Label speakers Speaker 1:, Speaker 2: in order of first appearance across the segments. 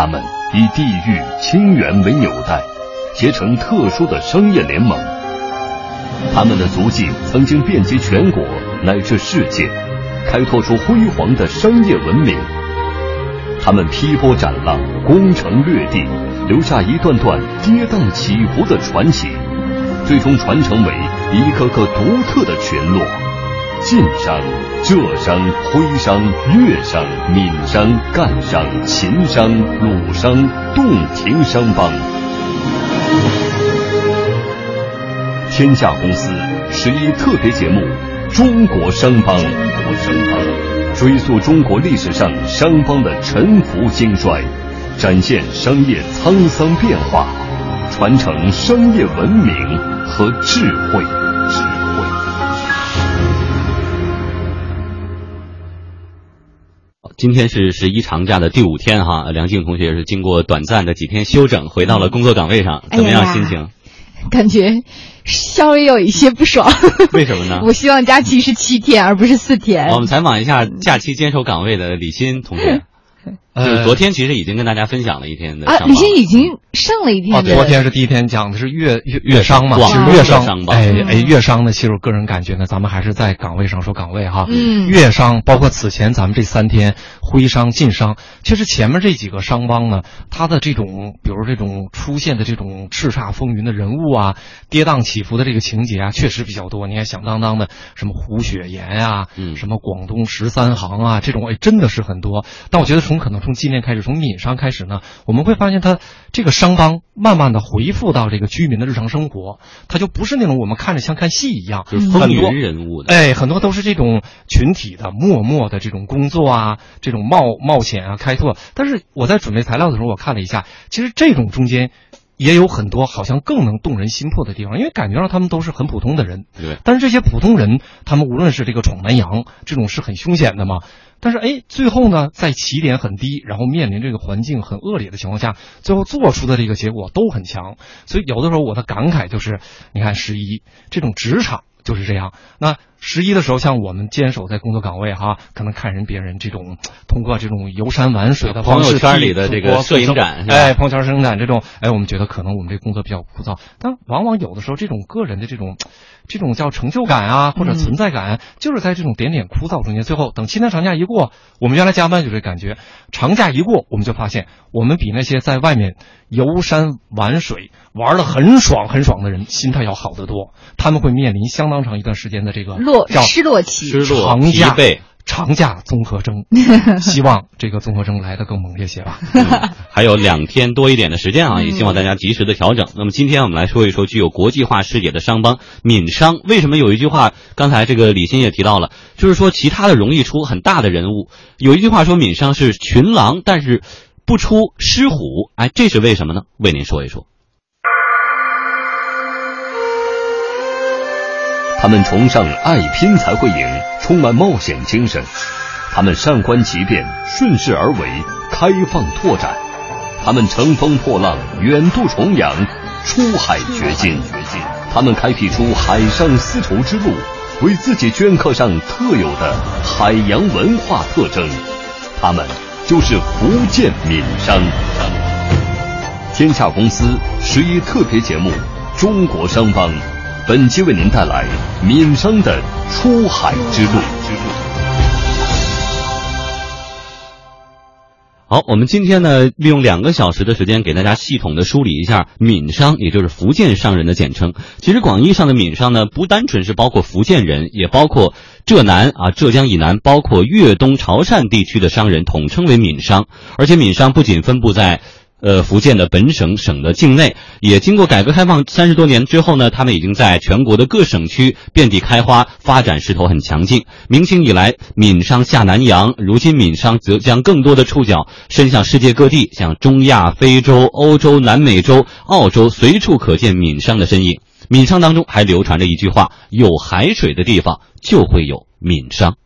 Speaker 1: 他们以地域、清源为纽带，结成特殊的商业联盟。他们的足迹曾经遍及全国乃至世界，开拓出辉煌的商业文明。他们劈波斩浪，攻城略地，留下一段段跌宕起伏的传奇，最终传承为一个个独特的群落。晋商、浙商、徽商、粤商、闽商、赣商、秦商、鲁商、洞庭商帮。天下公司十一特别节目《中国商帮》，中国商帮追溯中国历史上商帮的沉浮兴衰，展现商业沧桑变化，传承商业文明和智慧。智慧。
Speaker 2: 今天是十一长假的第五天哈，梁静同学是经过短暂的几天休整，回到了工作岗位上，怎么样心情？
Speaker 3: 感觉稍微有一些不爽。
Speaker 2: 为什么呢？
Speaker 3: 我希望假期是七天，而不是四天。
Speaker 2: 我们采访一下假期坚守岗位的李欣同学。就是昨天其实已经跟大家分享了一天的
Speaker 3: 啊，李欣已经上了一天。
Speaker 4: 昨天是第一天讲的是粤粤粤商嘛，
Speaker 2: 其
Speaker 4: 实粤商，哎哎，粤商呢，其实我个人感觉呢，咱们还是在岗位上说岗位哈。
Speaker 3: 嗯。
Speaker 4: 粤商包括此前咱们这三天徽商晋商，其实前面这几个商帮呢，它的这种比如这种出现的这种叱咤风云的人物啊，跌宕起伏的这个情节啊，确实比较多。你看响当当的什么胡雪岩啊，
Speaker 2: 嗯，
Speaker 4: 什么广东十三行啊，这种哎真的是很多。但我觉得从可能从今年开始，从闽商开始呢，我们会发现它这个商帮慢慢的回复到这个居民的日常生活，它就不是那种我们看着像看戏一样，
Speaker 2: 就是风云人物的，
Speaker 4: 哎，很多都是这种群体的默默的这种工作啊，这种冒冒险啊，开拓。但是我在准备材料的时候，我看了一下，其实这种中间也有很多好像更能动人心魄的地方，因为感觉上他们都是很普通的人，
Speaker 2: 对。
Speaker 4: 但是这些普通人，他们无论是这个闯南洋，这种是很凶险的嘛。但是哎，最后呢，在起点很低，然后面临这个环境很恶劣的情况下，最后做出的这个结果都很强。所以有的时候我的感慨就是，你看十一这种职场就是这样。那十一的时候，像我们坚守在工作岗位哈，可能看人别人这种通过这种游山玩水的方式，
Speaker 2: 朋友圈里的这个摄影展，
Speaker 4: 哎，朋友圈摄影展这种，哎，我们觉得可能我们这工作比较枯燥，但往往有的时候这种个人的这种。这种叫成就感啊，或者存在感，就是在这种点点枯燥中间。最后等七天长假一过，我们原来加班就这感觉，长假一过，我们就发现我们比那些在外面游山玩水玩的很爽很爽的人心态要好得多。他们会面临相当长一段时间的这个
Speaker 3: 落失落期、
Speaker 2: 失落、
Speaker 4: 长假
Speaker 2: 疲惫。
Speaker 4: 长假综合征，希望这个综合征来的更猛烈些吧。
Speaker 2: 还有两天多一点的时间啊，也希望大家及时的调整。那么今天我们来说一说具有国际化视野的商帮闽商。为什么有一句话，刚才这个李欣也提到了，就是说其他的容易出很大的人物。有一句话说闽商是群狼，但是不出狮虎。哎，这是为什么呢？为您说一说。
Speaker 1: 他们崇尚爱拼才会赢，充满冒险精神。他们善观其变，顺势而为，开放拓展。他们乘风破浪，远渡重洋，出海掘金。他们开辟出海上丝绸之路，为自己镌刻上特有的海洋文化特征。他们就是福建闽商。天下公司十一特别节目《中国商帮》。本期为您带来闽商的出海之路。
Speaker 2: 好，我们今天呢，利用两个小时的时间，给大家系统的梳理一下闽商，也就是福建商人的简称。其实广义上的闽商呢，不单纯是包括福建人，也包括浙南啊、浙江以南，包括粤东、潮汕地区的商人，统称为闽商。而且闽商不仅分布在呃，福建的本省省的境内，也经过改革开放三十多年之后呢，他们已经在全国的各省区遍地开花，发展势头很强劲。明清以来，闽商下南洋，如今闽商则将更多的触角伸向世界各地，像中亚、非洲、欧洲、南美洲、澳洲，随处可见闽商的身影。闽商当中还流传着一句话：有海水的地方就会有闽商。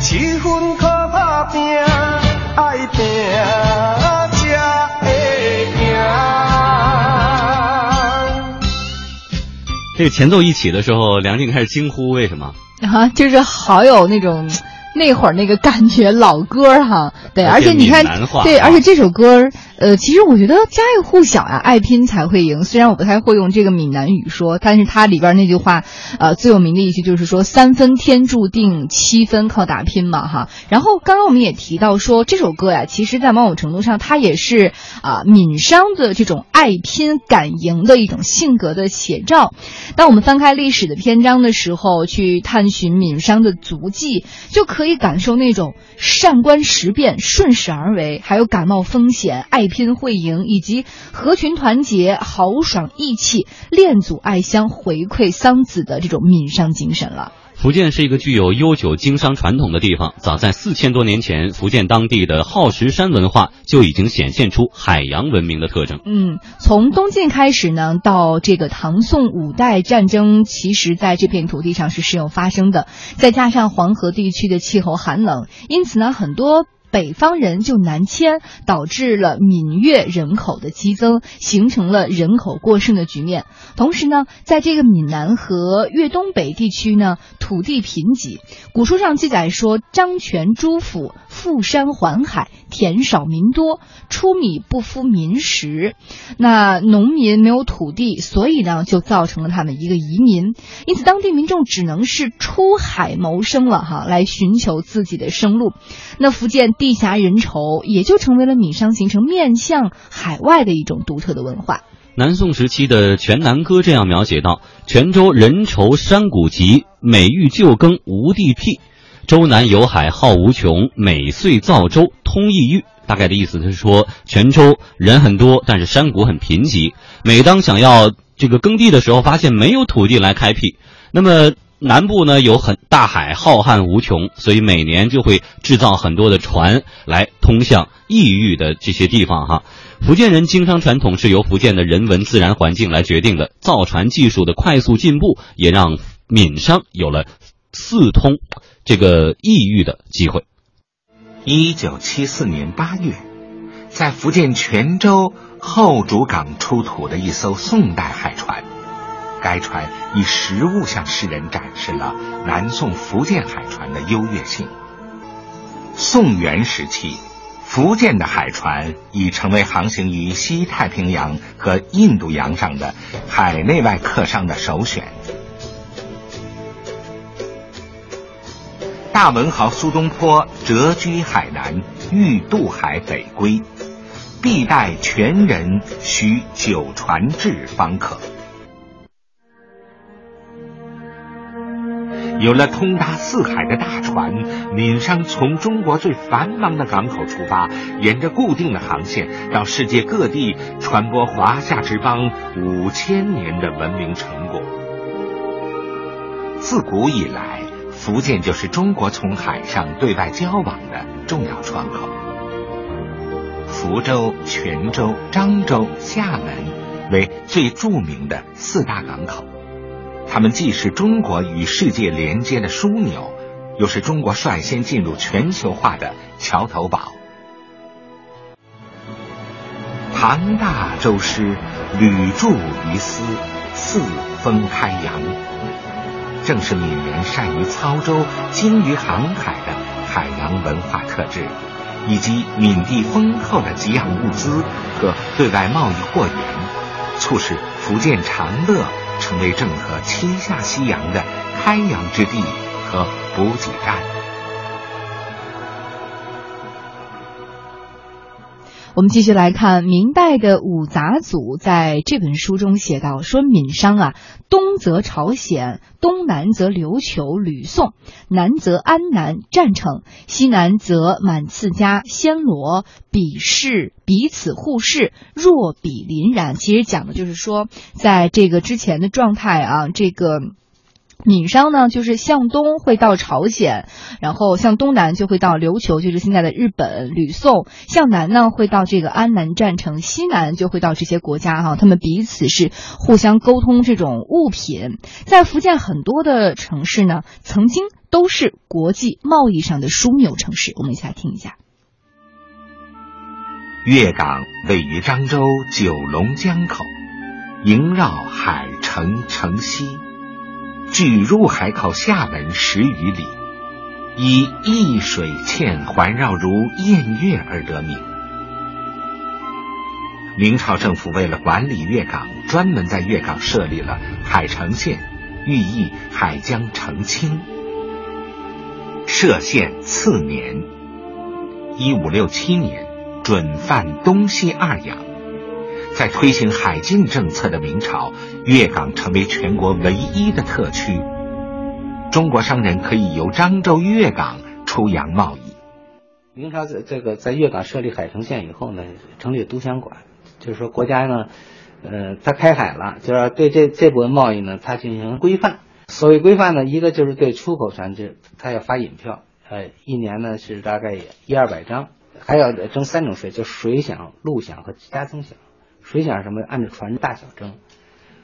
Speaker 5: 七分靠打拼，爱拼才会赢。
Speaker 2: 这个前奏一起的时候，梁静开始惊呼，为什么？
Speaker 3: 啊，就是好有那种那会儿那个感觉，老歌儿哈。对，
Speaker 2: 而且
Speaker 3: 你看对，
Speaker 2: 啊
Speaker 3: 而且这首歌，呃，其实我觉得家喻户晓呀，爱拼才会赢。虽然我不太会用这个闽南语说，但是它里边那句话，呃，最有名的一句就是说三分天注定，七分靠打拼嘛，哈。然后刚刚我们也提到说，这首歌呀，其实在某种程度上，它也是啊、闽商的这种爱拼敢赢的一种性格的写照。当我们翻开历史的篇章的时候，去探寻闽商的足迹，就可以以感受那种善观时变、顺势而为，还有感冒风险、爱拼会赢，以及合群团结、豪爽义气、恋祖爱乡、回馈桑梓的这种闽商精神了。
Speaker 2: 福建是一个具有悠久经商传统的地方。早在四千多年前，福建当地的耗石山文化就已经显现出海洋文明的特征。
Speaker 3: 嗯，从东晋开始呢，到这个唐宋五代战争，其实在这片土地上是时有发生的。再加上黄河地区的气候寒冷，因此呢，很多。北方人就南迁，导致了闽粤人口的激增，形成了人口过剩的局面。同时呢，在这个闽南和粤东北地区呢，土地贫瘠。古书上记载说，张权朱府富山环海，田少民多，出米不敷民食。那农民没有土地，所以呢，就造成了他们一个移民。因此，当地民众只能是出海谋生了哈，来寻求自己的生路。那福建地狭人稠，也就成为了闽商形成面向海外的一种独特的文化。
Speaker 2: 南宋时期的《全南歌》这样描写道：“泉州人稠山谷急，每遇旧耕无地辟。州南有海号无穷，每岁造舟通异域。”大概的意思是说，泉州人很多，但是山谷很贫瘠。每当想要这个耕地的时候，发现没有土地来开辟。那么南部呢有很大海浩瀚无穷，所以每年就会制造很多的船来通向异域的这些地方哈。福建人经商传统是由福建的人文自然环境来决定的，造船技术的快速进步也让闽商有了四通这个异域的机会。
Speaker 6: 一九七四年八月，在福建泉州后主港出土的一艘宋代海船，该船以实物向世人展示了南宋福建海船的优越性。宋元时期，福建的海船已成为航行于西太平洋和印度洋上的海内外客商的首选。大文豪苏东坡谪居海南，欲渡海北归，必待全人须九船至方可。有了通达四海的大船，闽商从中国最繁忙的港口出发，沿着固定的航线到世界各地传播华夏之邦五千年的文明成果。自古以来，福建就是中国从海上对外交往的重要窗口。福州、泉州、漳州、厦门为最著名的四大港口。它们既是中国与世界连接的枢纽，又是中国率先进入全球化的桥头堡。唐大舟师，屡驻于斯，四风开扬。正是闽人善于操舟、精于航海的海洋文化特质，以及闽地丰厚的给养物资和对外贸易货源，促使福建长乐成为郑和七下西洋的开洋之地和补给站。
Speaker 3: 我们继续来看明代的五杂组在这本书中写道：说闽商啊，东则朝鲜，东南则琉球、吕宋，南则安南、占城，西南则满次家、暹罗，彼氏彼此互市，若比邻然。其实讲的就是说，在这个之前的状态啊，这个。闽商呢，就是向东会到朝鲜，然后向东南就会到琉球，就是现在的日本、吕宋；向南呢会到这个安南战城，西南就会到这些国家哈，他们彼此是互相沟通这种物品。在福建很多的城市呢，曾经都是国际贸易上的枢纽城市。我们一起来听一下。
Speaker 6: 粤港位于漳州九龙江口，萦绕海城城西。距入海口厦门十余里，以一水嵌环绕如偃月而得名。明朝政府为了管理粤港，专门在粤港设立了海城县，寓意海江澄清。设县次年，一五六七年，准犯东西二洋。在推行海禁政策的明朝，粤港成为全国唯一的特区。中国商人可以由漳州粤港出洋贸易。
Speaker 7: 明朝在这个在粤港设立海城县以后呢，成立都乡馆，就是说国家呢，呃，他开海了，就要对这这部分贸易呢，它进行规范。所谓规范呢，一个就是对出口船只，它要发引票，呃，一年呢是大概一二百张，还要征三种税，就水饷、陆饷和加增饷。水饷什么？按照船的大小征。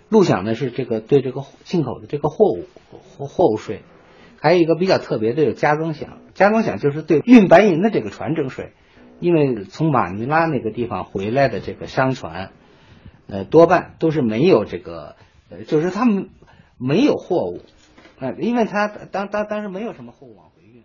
Speaker 7: 陆饷呢是这个对这个进口的这个货物货货物税，还有一个比较特别的有加增饷。加增饷就是对运白银的这个船征税，因为从马尼拉那个地方回来的这个商船，呃，多半都是没有这个，呃，就是他们没有货物，啊，因为他当当当时没有什么货物。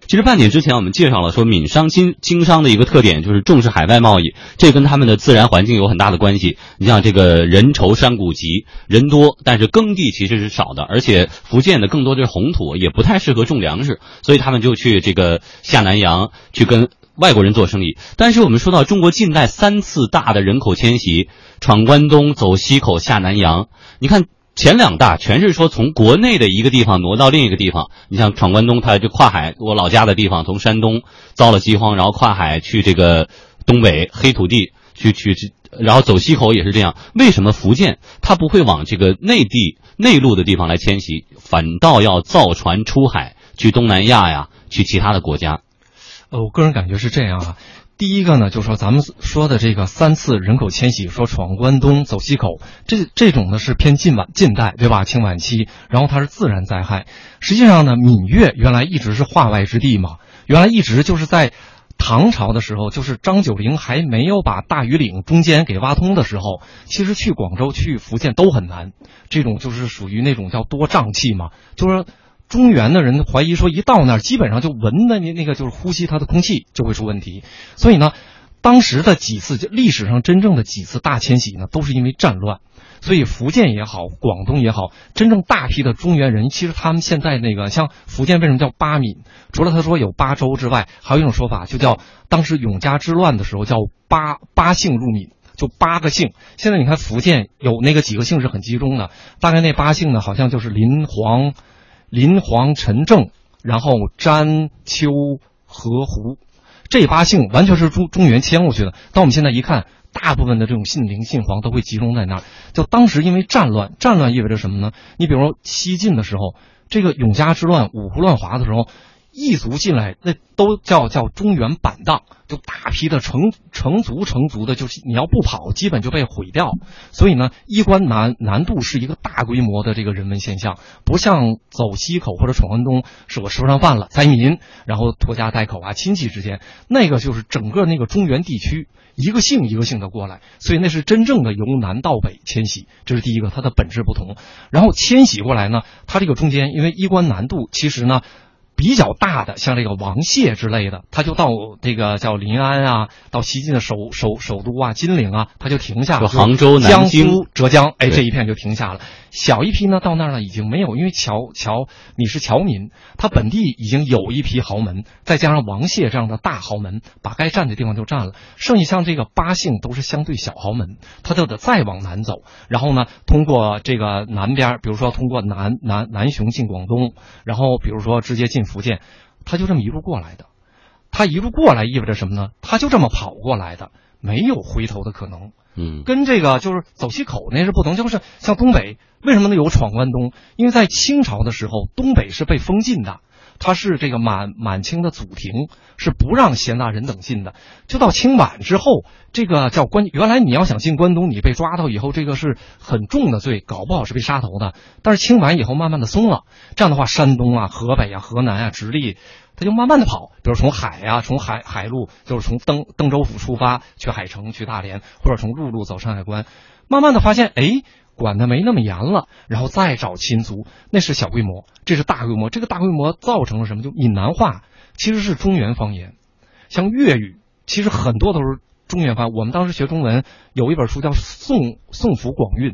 Speaker 2: 其实半点之前我们介绍了说闽商经经商的一个特点就是重视海外贸易，这跟他们的自然环境有很大的关系。你像这个人稠山谷急，人多，但是耕地其实是少的，而且福建的更多的是红土，也不太适合种粮食，所以他们就去这个下南洋去跟外国人做生意。但是我们说到中国近代三次大的人口迁徙，闯关东、走西口、下南洋，你看。前两大全是说从国内的一个地方挪到另一个地方，你像闯关东，他就跨海，我老家的地方从山东遭了饥荒，然后跨海去这个东北黑土地去去去，然后走西口也是这样。为什么福建它不会往这个内地内陆的地方来迁徙，反倒要造船出海去东南亚呀，去其他的国家？
Speaker 4: 呃，我个人感觉是这样啊。第一个呢，就说咱们说的这个三次人口迁徙，说闯关东走西口，这这种呢是偏近晚近代，对吧？清晚期，然后它是自然灾害。实际上呢，闽粤原来一直是化外之地嘛，原来一直就是在唐朝的时候，就是张九龄还没有把大庾岭中间给挖通的时候，其实去广州、去福建都很难。这种就是属于那种叫多瘴气嘛，就是。中原的人怀疑说，一到那儿，基本上就闻的那那个就是呼吸它的空气就会出问题。所以呢，当时的几次历史上真正的几次大迁徙呢，都是因为战乱。所以福建也好，广东也好，真正大批的中原人，其实他们现在那个像福建为什么叫八闽？除了他说有八州之外，还有一种说法，就叫当时永嘉之乱的时候叫八八姓入闽，就八个姓。现在你看福建有那个几个姓是很集中的，大概那八姓呢，好像就是林黄。林黄陈郑，然后詹丘何胡，这八姓完全是中中原迁过去的。但我们现在一看，大部分的这种姓林姓黄都会集中在那儿。就当时因为战乱，战乱意味着什么呢？你比如说西晋的时候，这个永嘉之乱、五胡乱华的时候。异族进来，那都叫叫中原板荡，就大批的成成族成族的，就是你要不跑，基本就被毁掉。所以呢，衣冠南南渡是一个大规模的这个人文现象，不像走西口或者闯关东，是我吃不上饭了，灾民，然后拖家带口啊，亲戚之间，那个就是整个那个中原地区一个姓一个姓的过来，所以那是真正的由南到北迁徙，这是第一个，它的本质不同。然后迁徙过来呢，它这个中间因为衣冠南渡，其实呢。比较大的，像这个王谢之类的，他就到这个叫临安啊，到西晋的首首首都啊，金陵啊，他就停下了。
Speaker 2: 就杭州、南
Speaker 4: 江
Speaker 2: 京
Speaker 4: 苏、浙江，哎，这一片就停下了。小一批呢，到那儿呢已经没有，因为侨侨你是侨民，他本地已经有一批豪门，再加上王谢这样的大豪门，把该占的地方就占了。剩下像这个八姓都是相对小豪门，他就得再往南走，然后呢，通过这个南边，比如说通过南南南雄进广东，然后比如说直接进福建，他就这么一路过来的。他一路过来意味着什么呢？他就这么跑过来的，没有回头的可能。
Speaker 2: 嗯
Speaker 4: 跟这个就是走西口那是不同，就是像东北为什么能有闯关东？因为在清朝的时候，东北是被封禁的，它是这个满满清的祖庭，是不让闲杂人等进的。就到清晚之后，这个叫关，原来你要想进关东，你被抓到以后，这个是很重的罪，搞不好是被杀头的。但是清晚以后慢慢的松了，这样的话，山东啊、河北啊、河南啊、直隶。他就慢慢的跑，比如从海呀、从海海路，就是从登登州府出发去海城、去大连，或者从陆路走山海关，慢慢的发现，哎，管的没那么严了，然后再找亲族，那是小规模，这是大规模，这个大规模造成了什么？就闽南话其实是中原方言，像粤语，其实很多都是中原方言。我们当时学中文有一本书叫《宋宋府广韵》，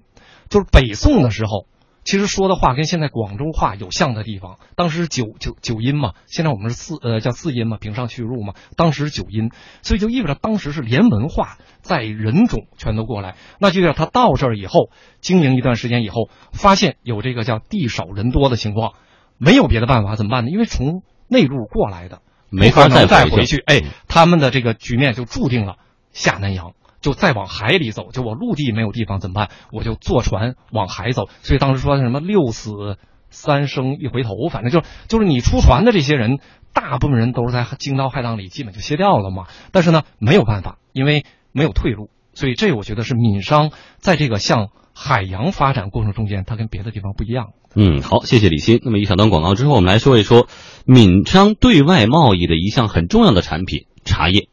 Speaker 4: 就是北宋的时候。其实说的话跟现在广州话有像的地方，当时是九九九音嘛，现在我们是四呃叫四音嘛，平上去入嘛，当时是九音，所以就意味着当时是连文化在人种全都过来，那就叫他到这儿以后经营一段时间以后，发现有这个叫地少人多的情况，没有别的办法怎么办呢？因为从内陆过来的，
Speaker 2: 没法
Speaker 4: 再
Speaker 2: 再回去
Speaker 4: 回去，哎，他们的这个局面就注定了下南洋。就再往海里走，就我陆地没有地方怎么办？我就坐船往海走。所以当时说什么六死三生一回头，反正就就是你出船的这些人，大部分人都是在惊涛骇浪里基本就歇掉了嘛。但是呢，没有办法，因为没有退路。所以这我觉得是闽商在这个向海洋发展过程中间，它跟别的地方不一样。
Speaker 2: 嗯，好，谢谢李欣。那么一小段广告之后，我们来说一说闽商对外贸易的一项很重要的产品——茶叶。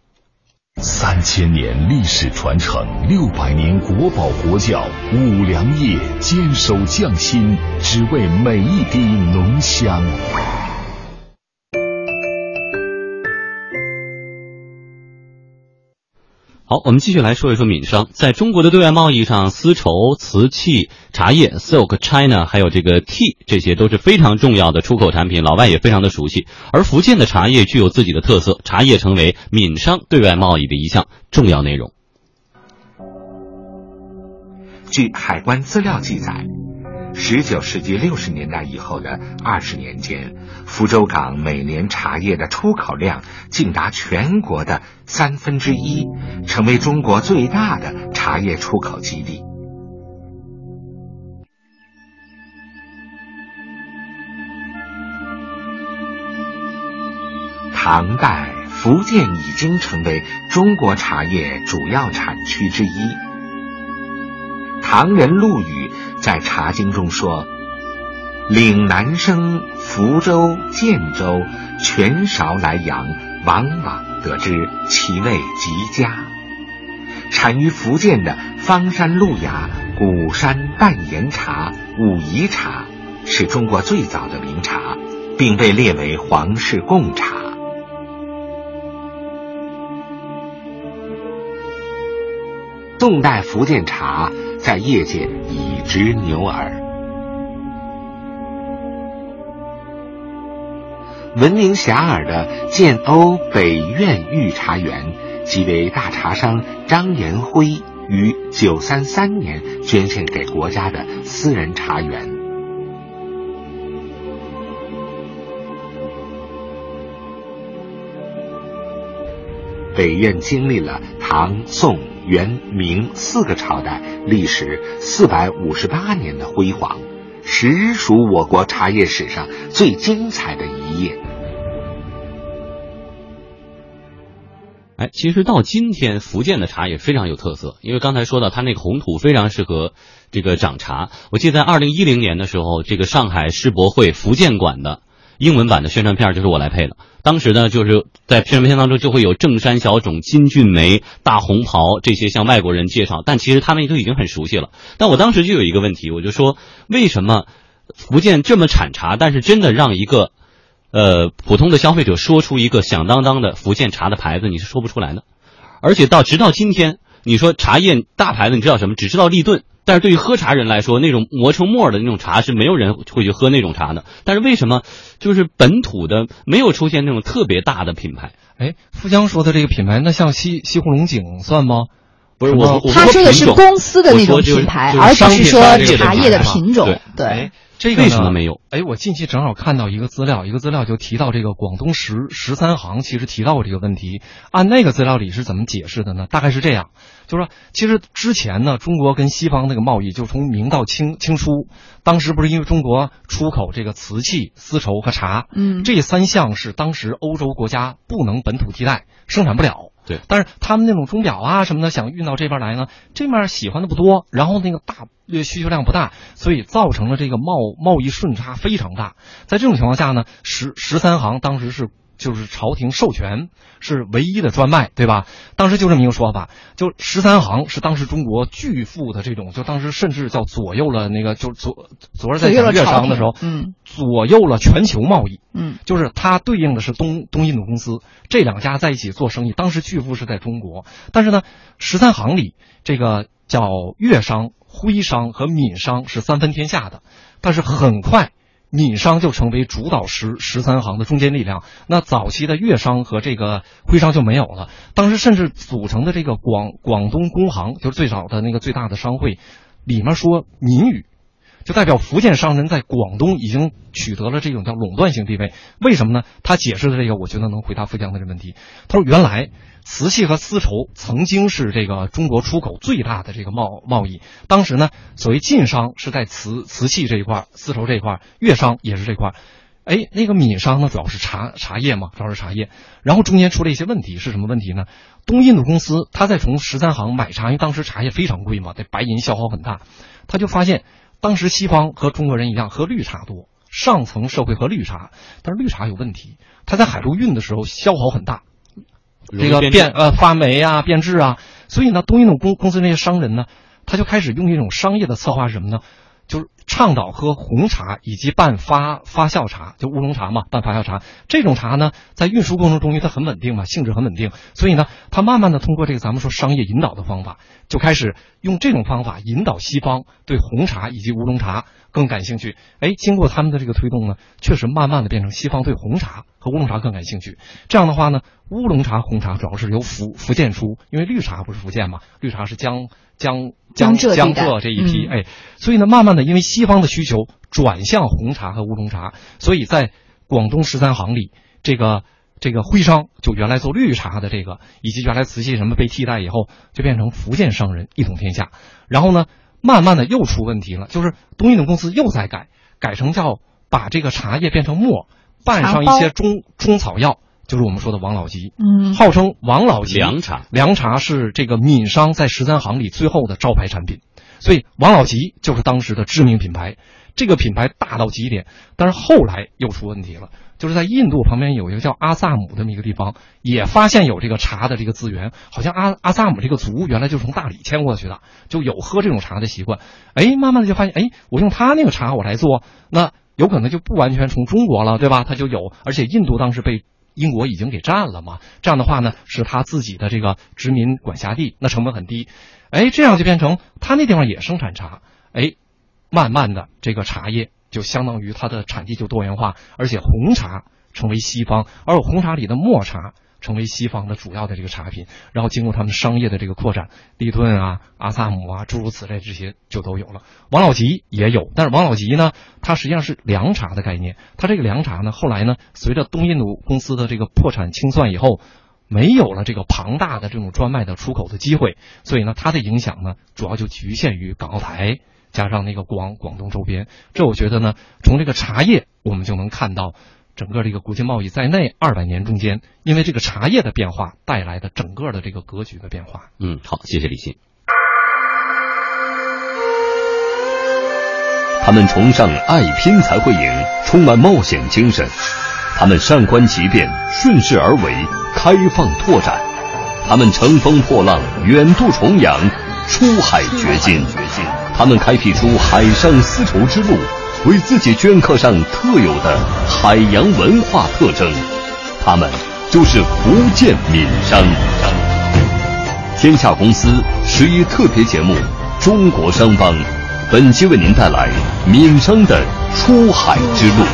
Speaker 1: 三千年历史传承，六百年国宝国窖，五粮液坚守匠心，只为每一滴浓香。
Speaker 2: 好，我们继续来说一说闽商。在中国的对外贸易上，丝绸、瓷器、茶叶 （silk、china） 还有这个 tea，这些都是非常重要的出口产品，老外也非常的熟悉。而福建的茶叶具有自己的特色，茶叶成为闽商对外贸易的一项重要内容。
Speaker 6: 据海关资料记载，十九世纪六十年代以后的二十年间，福州港每年茶叶的出口量竟达全国的三分之一，成为中国最大的茶叶出口基地。唐代，福建已经成为中国茶叶主要产区之一。唐人陆羽在《茶经》中说：“岭南生，福州、建州、全韶来阳，往往得知其味极佳。”产于福建的方山路亚、鼓山半岩茶、武夷茶，是中国最早的名茶，并被列为皇室贡茶。宋代福建茶在业界已知牛耳。闻名遐迩的建瓯北苑御茶园，即为大茶商张延辉于九三三年捐献给国家的私人茶园。北苑经历了唐、宋、元、明四个朝代，历时四百五十八年的辉煌，实属我国茶叶史上最精彩的一页。
Speaker 2: 哎，其实到今天，福建的茶也非常有特色，因为刚才说到它那个红土非常适合这个长茶。我记得在二零一零年的时候，这个上海世博会福建馆的英文版的宣传片就是我来配的。当时呢，就是在宣传片当中就会有正山小种、金骏眉、大红袍这些向外国人介绍，但其实他们都已经很熟悉了。但我当时就有一个问题，我就说，为什么福建这么产茶，但是真的让一个呃，普通的消费者说出一个响当当的福建茶的牌子，你是说不出来的。而且到直到今天，你说茶叶大牌子，你知道什么？只知道立顿。但是对于喝茶人来说，那种磨成沫的那种茶是没有人会去喝那种茶的。但是为什么就是本土的没有出现那种特别大的品牌？
Speaker 4: 哎，富江说的这个品牌，那像西西湖龙井算吗？
Speaker 2: 不是我，
Speaker 3: 他说的是公司的那种品牌，而不是说茶叶的品种。对。
Speaker 4: 这个
Speaker 2: 为什么没有？
Speaker 4: 哎，我近期正好看到一个资料，一个资料就提到这个广东十十三行，其实提到过这个问题。按那个资料里是怎么解释的呢？大概是这样，就是说，其实之前呢，中国跟西方那个贸易，就从明到清清初，当时不是因为中国出口这个瓷器、丝绸和茶，
Speaker 3: 嗯，
Speaker 4: 这三项是当时欧洲国家不能本土替代，生产不了。
Speaker 2: 对，
Speaker 4: 但是他们那种钟表啊什么的，想运到这边来呢，这面喜欢的不多，然后那个大需求量不大，所以造成了这个贸贸易顺差非常大。在这种情况下呢，十十三行当时是。就是朝廷授权是唯一的专卖，对吧？当时就这么一个说法，就十三行是当时中国巨富的这种，就当时甚至叫左右了那个，就左昨儿在讲粤商的时候，
Speaker 3: 嗯，
Speaker 4: 左右了全球贸易，
Speaker 3: 嗯，
Speaker 4: 就是它对应的是东东印度公司这两家在一起做生意，当时巨富是在中国，但是呢，十三行里这个叫粤商、徽商和闽商是三分天下的，但是很快。闽商就成为主导十十三行的中坚力量，那早期的粤商和这个徽商就没有了。当时甚至组成的这个广广东工行，就是最早的那个最大的商会，里面说闽语，就代表福建商人在广东已经取得了这种叫垄断性地位。为什么呢？他解释的这个，我觉得能回答富江的这个问题。他说原来。瓷器和丝绸曾经是这个中国出口最大的这个贸贸易。当时呢，所谓晋商是在瓷瓷器这一块，丝绸这一块，粤商也是这块。哎，那个闽商呢，主要是茶茶叶嘛，主要是茶叶。然后中间出了一些问题，是什么问题呢？东印度公司他在从十三行买茶，因为当时茶叶非常贵嘛，得白银消耗很大。他就发现，当时西方和中国人一样喝绿茶多，上层社会喝绿茶，但是绿茶有问题，它在海路运的时候消耗很大。这个变呃发霉啊变质啊，所以呢，东印度公公司那些商人呢，他就开始用一种商业的策划是什么呢？就是倡导喝红茶以及半发发酵茶，就乌龙茶嘛，半发酵茶这种茶呢，在运输过程中因为它很稳定嘛，性质很稳定，所以呢，他慢慢的通过这个咱们说商业引导的方法，就开始用这种方法引导西方对红茶以及乌龙茶更感兴趣。哎，经过他们的这个推动呢，确实慢慢的变成西方对红茶和乌龙茶更感兴趣。这样的话呢，乌龙茶、红茶主要是由福福建出，因为绿茶不是福建嘛，绿茶是江。江江江浙这一批，哎，所以呢，慢慢的，因为西方的需求转向红茶和乌龙茶，所以在广东十三行里，这个这个徽商就原来做绿茶的这个，以及原来瓷器什么被替代以后，就变成福建商人一统天下。然后呢，慢慢的又出问题了，就是东印度公司又在改，改成叫把这个茶叶变成沫，拌上一些中中草药。就是我们说的王老吉，
Speaker 3: 嗯，
Speaker 4: 号称王老吉
Speaker 2: 凉茶，
Speaker 4: 凉茶是这个闽商在十三行里最后的招牌产品，所以王老吉就是当时的知名品牌，这个品牌大到极点。但是后来又出问题了，就是在印度旁边有一个叫阿萨姆这么一个地方，也发现有这个茶的这个资源，好像阿阿萨姆这个族原来就从大理迁过去的，就有喝这种茶的习惯。哎，慢慢的就发现，哎，我用他那个茶我来做，那有可能就不完全从中国了，对吧？他就有，而且印度当时被。英国已经给占了嘛？这样的话呢，是他自己的这个殖民管辖地，那成本很低。哎，这样就变成他那地方也生产茶。哎，慢慢的这个茶叶就相当于它的产地就多元化，而且红茶成为西方，而红茶里的抹茶。成为西方的主要的这个茶品，然后经过他们商业的这个扩展，利顿啊、阿萨姆啊，诸如此类这些就都有了。王老吉也有，但是王老吉呢，它实际上是凉茶的概念。它这个凉茶呢，后来呢，随着东印度公司的这个破产清算以后，没有了这个庞大的这种专卖的出口的机会，所以呢，它的影响呢，主要就局限于港澳台加上那个广广东周边。这我觉得呢，从这个茶叶我们就能看到。整个这个国际贸易在内二百年中间，因为这个茶叶的变化带来的整个的这个格局的变化。
Speaker 2: 嗯，好，谢谢李欣。
Speaker 1: 他们崇尚爱拼才会赢，充满冒险精神。他们善观其变，顺势而为，开放拓展。他们乘风破浪，远渡重洋，出海掘金。他们开辟出海上丝绸之路。为自己镌刻上特有的海洋文化特征，他们就是福建闽商。天下公司十一特别节目《中国商帮》，本期为您带来闽商的出海之路。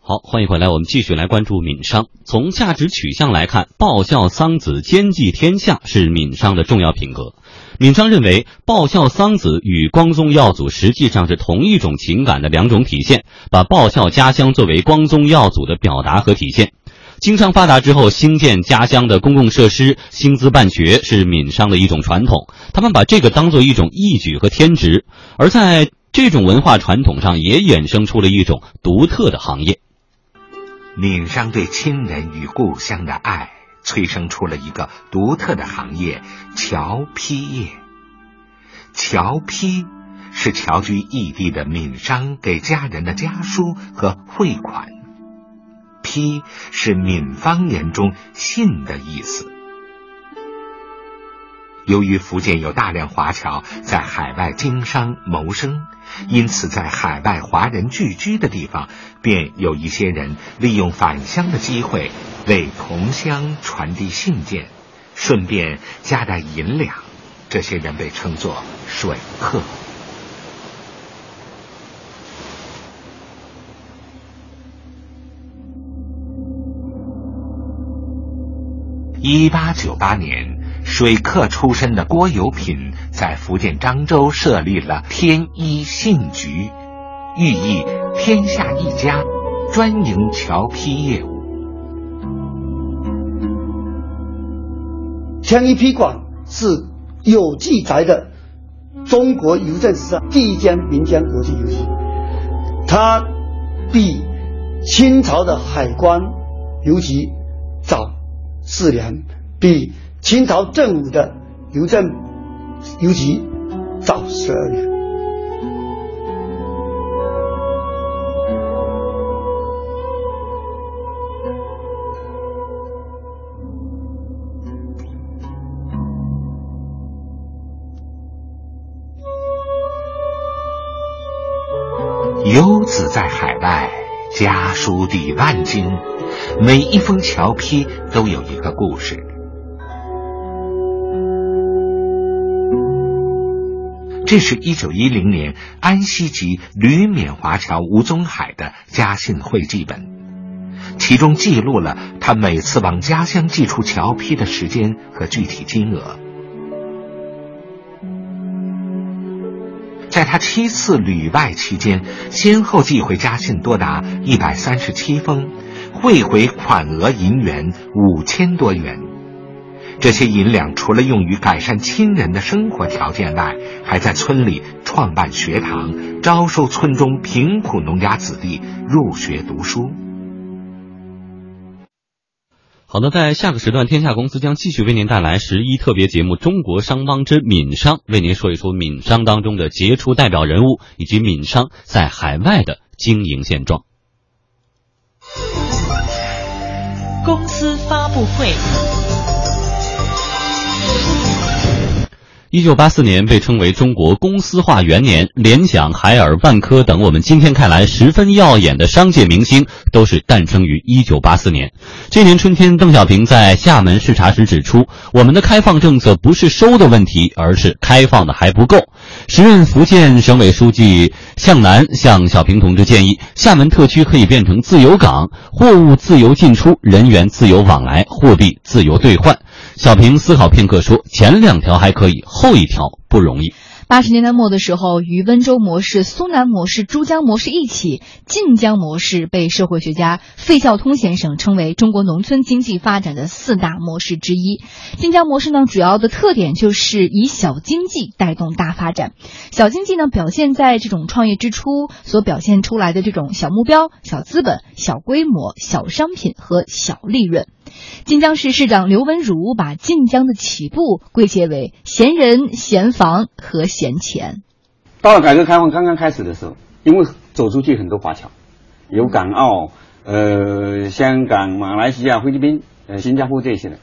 Speaker 2: 好，欢迎回来，我们继续来关注闽商。从价值取向来看，报效桑梓，兼济天下是闽商的重要品格。闽商认为，报效桑梓与光宗耀祖实际上是同一种情感的两种体现，把报效家乡作为光宗耀祖的表达和体现。经商发达之后，兴建家乡的公共设施、兴资办学是闽商的一种传统。他们把这个当做一种义举和天职，而在这种文化传统上，也衍生出了一种独特的行业。
Speaker 6: 闽商对亲人与故乡的爱，催生出了一个独特的行业——侨批业。侨批是侨居异地的闽商给家人的家书和汇款。批是闽方言中信的意思。由于福建有大量华侨在海外经商谋生，因此在海外华人聚居的地方，便有一些人利用返乡的机会为同乡传递信件，顺便夹带银两。这些人被称作水客。一八九八年，水客出身的郭有品在福建漳州设立了天一信局，寓意天下一家，专营侨批业务。
Speaker 8: 天一批馆是有记载的中国邮政史上第一间民间国际邮局，它比清朝的海关邮局早。四年，比清朝正午的邮政邮局早十二年。
Speaker 6: 游子在海外，家书抵万金。每一封侨批都有一个故事。这是一九一零年安溪籍旅缅华侨吴宗海的家信汇记本，其中记录了他每次往家乡寄出侨批的时间和具体金额。在他七次旅外期间，先后寄回家信多达一百三十七封。汇回款额银元五千多元，这些银两除了用于改善亲人的生活条件外，还在村里创办学堂，招收村中贫苦农家子弟入学读书。
Speaker 2: 好的，在下个时段，天下公司将继续为您带来十一特别节目《中国商帮之闽商》，为您说一说闽商当中的杰出代表人物以及闽商在海外的经营现状。
Speaker 9: 公司发布会。
Speaker 2: 一九八四年被称为中国公司化元年，联想、海尔、万科等我们今天看来十分耀眼的商界明星，都是诞生于一九八四年。这年春天，邓小平在厦门视察时指出，我们的开放政策不是收的问题，而是开放的还不够。时任福建省委书记向南向小平同志建议，厦门特区可以变成自由港，货物自由进出，人员自由往来，货币自由兑换。小平思考片刻说：“前两条还可以，后一条不容易。”
Speaker 3: 八十年代末的时候，与温州模式、苏南模式、珠江模式一起，晋江模式被社会学家费孝通先生称为中国农村经济发展的四大模式之一。晋江模式呢，主要的特点就是以小经济带动大发展。小经济呢，表现在这种创业之初所表现出来的这种小目标、小资本、小规模、小商品和小利润。晋江市市长刘文儒把晋江的起步归结为闲人、闲房和闲钱。
Speaker 10: 到了改革开放刚刚开始的时候，因为走出去很多华侨，有港澳、呃香港、马来西亚、菲律宾、呃新加坡这些的，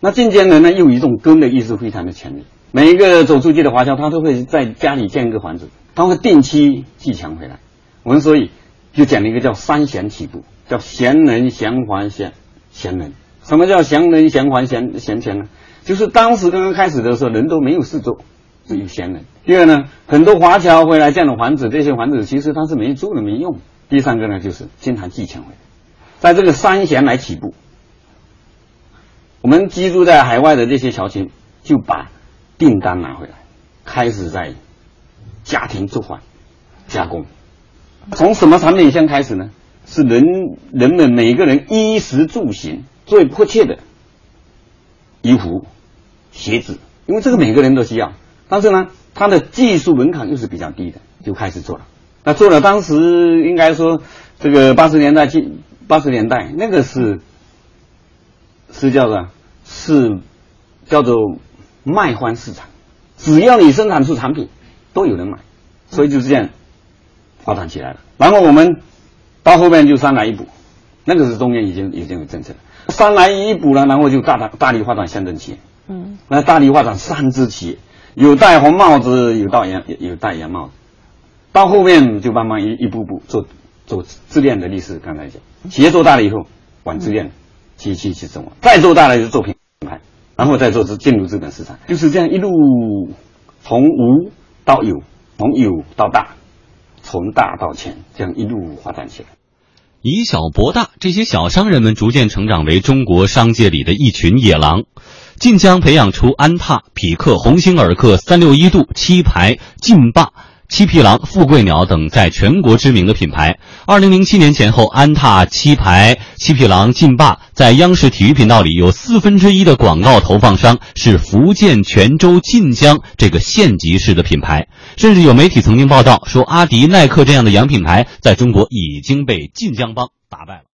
Speaker 10: 那晋江人呢，又有一种根的意识非常的强烈。每一个走出去的华侨，他都会在家里建一个房子，他会定期寄钱回来。我们所以就讲了一个叫三贤起步，叫贤人贤还贤贤人。什么叫贤人贤还贤贤钱呢？就是当时刚刚开始的时候，人都没有事做，只有闲人。第二呢，很多华侨回来建了房子，这些房子其实他是没住的，没用。第三个呢，就是经常寄钱回来，在这个三贤来起步。我们居住在海外的这些侨亲就把订单拿回来，开始在家庭做饭、加工。从什么产品先开始呢？是人人们每个人衣食住行最迫切的衣服、鞋子，因为这个每个人都需要。但是呢，它的技术门槛又是比较低的，就开始做了。那做了，当时应该说这个八十年代、进八十年代那个是是叫做是叫做卖方市场，只要你生产出产品，都有人买，所以就是这样发展起来了。然后我们到后面就三来一补，那个是中央已经已经有政策了。三来一补了，然后就大大大力发展乡镇企业，
Speaker 3: 嗯，
Speaker 10: 那大力发展三支企业，有戴红帽子，有戴洋有戴洋帽子。到后面就慢慢一一步步做做自恋的历史，刚才讲，企业做大了以后管自恋，去去去生活，再做大了就做品牌，然后再做资进入资本市场，就是这样一路从无到有，从有到大，从大到强，这样一路发展起来。
Speaker 2: 以小博大，这些小商人们逐渐成长为中国商界里的一群野狼。晋江培养出安踏、匹克、鸿星尔克、三六一度、七牌、劲霸。七匹狼、富贵鸟等在全国知名的品牌。二零零七年前后，安踏、七牌、七匹狼、劲霸在央视体育频道里有四分之一的广告投放商是福建泉州晋江这个县级市的品牌。甚至有媒体曾经报道说，阿迪、耐克这样的洋品牌在中国已经被晋江帮打败了。